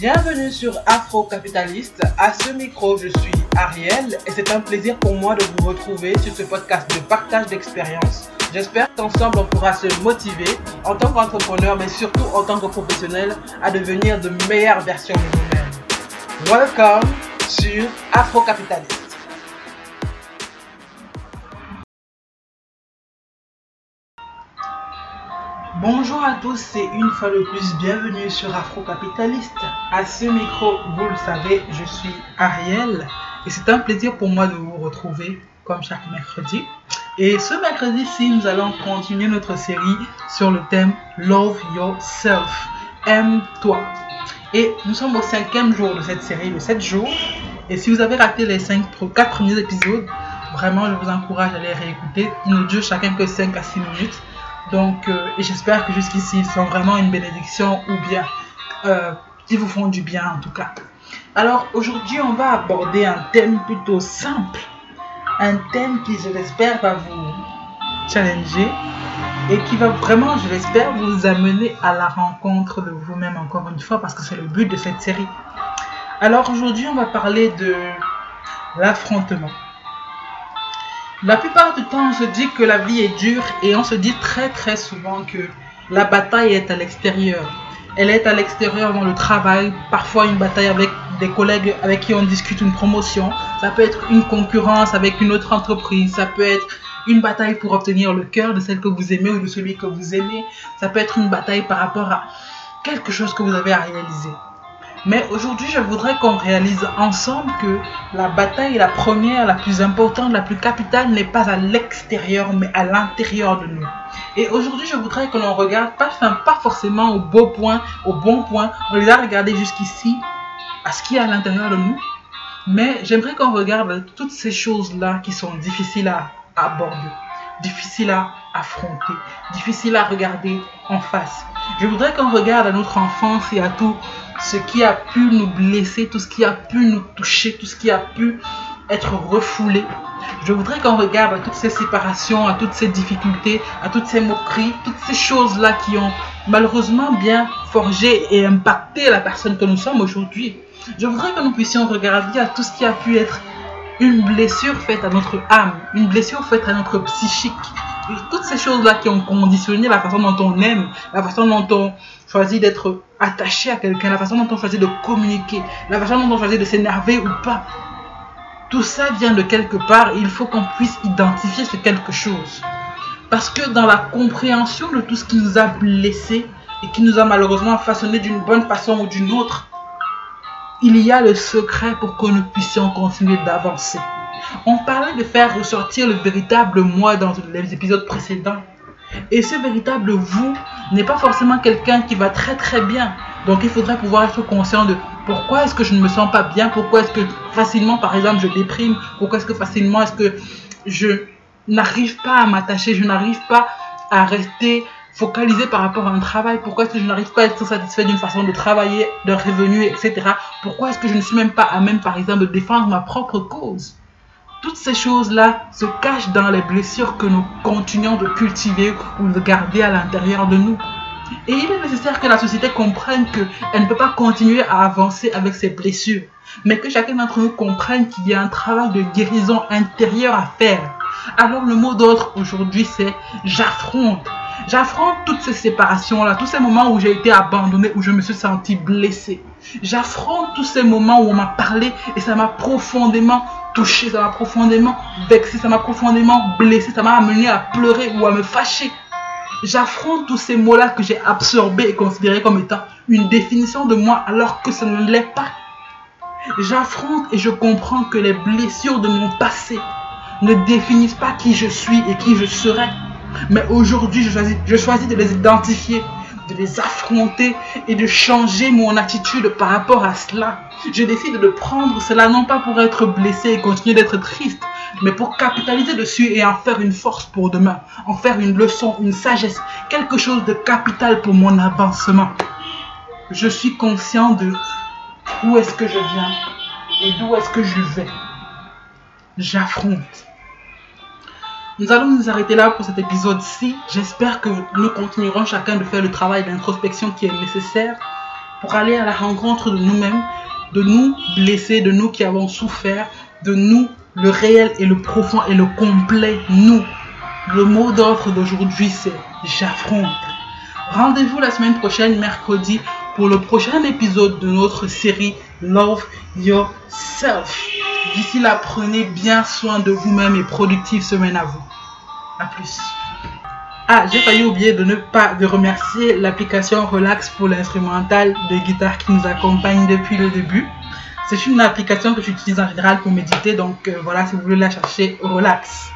Bienvenue sur Afro Capitaliste. À ce micro, je suis Ariel et c'est un plaisir pour moi de vous retrouver sur ce podcast de partage d'expérience. J'espère qu'ensemble on pourra se motiver en tant qu'entrepreneur mais surtout en tant que professionnel à devenir de meilleures versions de nous-mêmes. Welcome sur Afro Capitaliste. Bonjour à tous et une fois de plus, bienvenue sur Afro Capitaliste. À ce micro, vous le savez, je suis Ariel et c'est un plaisir pour moi de vous retrouver comme chaque mercredi. Et ce mercredi-ci, nous allons continuer notre série sur le thème Love Yourself. Aime-toi. Et nous sommes au cinquième jour de cette série, de 7 jours. Et si vous avez raté les 5, 4 premiers épisodes, vraiment, je vous encourage à les réécouter. Ils ne durent chacun que 5 à 6 minutes. Donc, euh, j'espère que jusqu'ici, ils sont vraiment une bénédiction ou bien euh, ils vous font du bien en tout cas. Alors, aujourd'hui, on va aborder un thème plutôt simple. Un thème qui, je l'espère, va vous challenger et qui va vraiment, je l'espère, vous amener à la rencontre de vous-même encore une fois parce que c'est le but de cette série. Alors, aujourd'hui, on va parler de l'affrontement. La plupart du temps, on se dit que la vie est dure et on se dit très très souvent que la bataille est à l'extérieur. Elle est à l'extérieur dans le travail, parfois une bataille avec des collègues avec qui on discute une promotion. Ça peut être une concurrence avec une autre entreprise. Ça peut être une bataille pour obtenir le cœur de celle que vous aimez ou de celui que vous aimez. Ça peut être une bataille par rapport à quelque chose que vous avez à réaliser. Mais aujourd'hui, je voudrais qu'on réalise ensemble que la bataille, la première, la plus importante, la plus capitale, n'est pas à l'extérieur, mais à l'intérieur de nous. Et aujourd'hui, je voudrais que l'on regarde, pas, forcément au beau point, au bon point, on les a regardés jusqu'ici, à ce qui est à l'intérieur de nous. Mais j'aimerais qu'on regarde toutes ces choses-là qui sont difficiles à aborder, difficiles à affronter, difficiles à regarder en face. Je voudrais qu'on regarde à notre enfance et à tout ce qui a pu nous blesser, tout ce qui a pu nous toucher, tout ce qui a pu être refoulé. Je voudrais qu'on regarde à toutes ces séparations, à toutes ces difficultés, à toutes ces moqueries, toutes ces choses-là qui ont malheureusement bien forgé et impacté la personne que nous sommes aujourd'hui. Je voudrais que nous puissions regarder à tout ce qui a pu être une blessure faite à notre âme, une blessure faite à notre psychique. Toutes ces choses-là qui ont conditionné la façon dont on aime, la façon dont on choisit d'être attaché à quelqu'un, la façon dont on choisit de communiquer, la façon dont on choisit de s'énerver ou pas. Tout ça vient de quelque part et il faut qu'on puisse identifier ce quelque chose. Parce que dans la compréhension de tout ce qui nous a blessés et qui nous a malheureusement façonné d'une bonne façon ou d'une autre, il y a le secret pour que nous puissions continuer d'avancer. On parlait de faire ressortir le véritable moi dans les épisodes précédents. Et ce véritable vous n'est pas forcément quelqu'un qui va très très bien. Donc il faudrait pouvoir être conscient de pourquoi est-ce que je ne me sens pas bien, pourquoi est-ce que facilement par exemple je déprime, pourquoi est-ce que facilement est-ce que je n'arrive pas à m'attacher, je n'arrive pas à rester focalisé par rapport à un travail, pourquoi est-ce que je n'arrive pas à être satisfait d'une façon de travailler, d'un revenu, etc. Pourquoi est-ce que je ne suis même pas à même par exemple de défendre ma propre cause? Toutes ces choses-là se cachent dans les blessures que nous continuons de cultiver ou de garder à l'intérieur de nous. Et il est nécessaire que la société comprenne qu'elle ne peut pas continuer à avancer avec ces blessures, mais que chacun d'entre nous comprenne qu'il y a un travail de guérison intérieure à faire. Alors le mot d'ordre aujourd'hui c'est j'affronte. J'affronte toutes ces séparations-là, tous ces moments où j'ai été abandonné, où je me suis senti blessé. J'affronte tous ces moments où on m'a parlé et ça m'a profondément touché, ça m'a profondément vexé, ça m'a profondément blessé, ça m'a amené à pleurer ou à me fâcher. J'affronte tous ces mots-là que j'ai absorbés et considérés comme étant une définition de moi alors que ce ne l'est pas. J'affronte et je comprends que les blessures de mon passé ne définissent pas qui je suis et qui je serai. Mais aujourd'hui, je choisis, de les identifier de les affronter et de changer mon attitude par rapport à cela. Je décide de prendre cela non pas pour être blessé et continuer d'être triste, mais pour capitaliser dessus et en faire une force pour demain, en faire une leçon, une sagesse, quelque chose de capital pour mon avancement. Je suis conscient de où est-ce que je viens et d'où est-ce que je vais. J'affronte. Nous allons nous arrêter là pour cet épisode-ci. J'espère que nous continuerons chacun de faire le travail d'introspection qui est nécessaire pour aller à la rencontre de nous-mêmes, de nous blessés, de nous qui avons souffert, de nous, le réel et le profond et le complet, nous. Le mot d'ordre d'aujourd'hui, c'est j'affronte. Rendez-vous la semaine prochaine, mercredi, pour le prochain épisode de notre série Love Yourself. D'ici là, prenez bien soin de vous-même et productive semaine à vous. A plus. Ah, j'ai failli oublier de ne pas de remercier l'application Relax pour l'instrumental de guitare qui nous accompagne depuis le début. C'est une application que j'utilise en général pour méditer, donc euh, voilà, si vous voulez la chercher, Relax.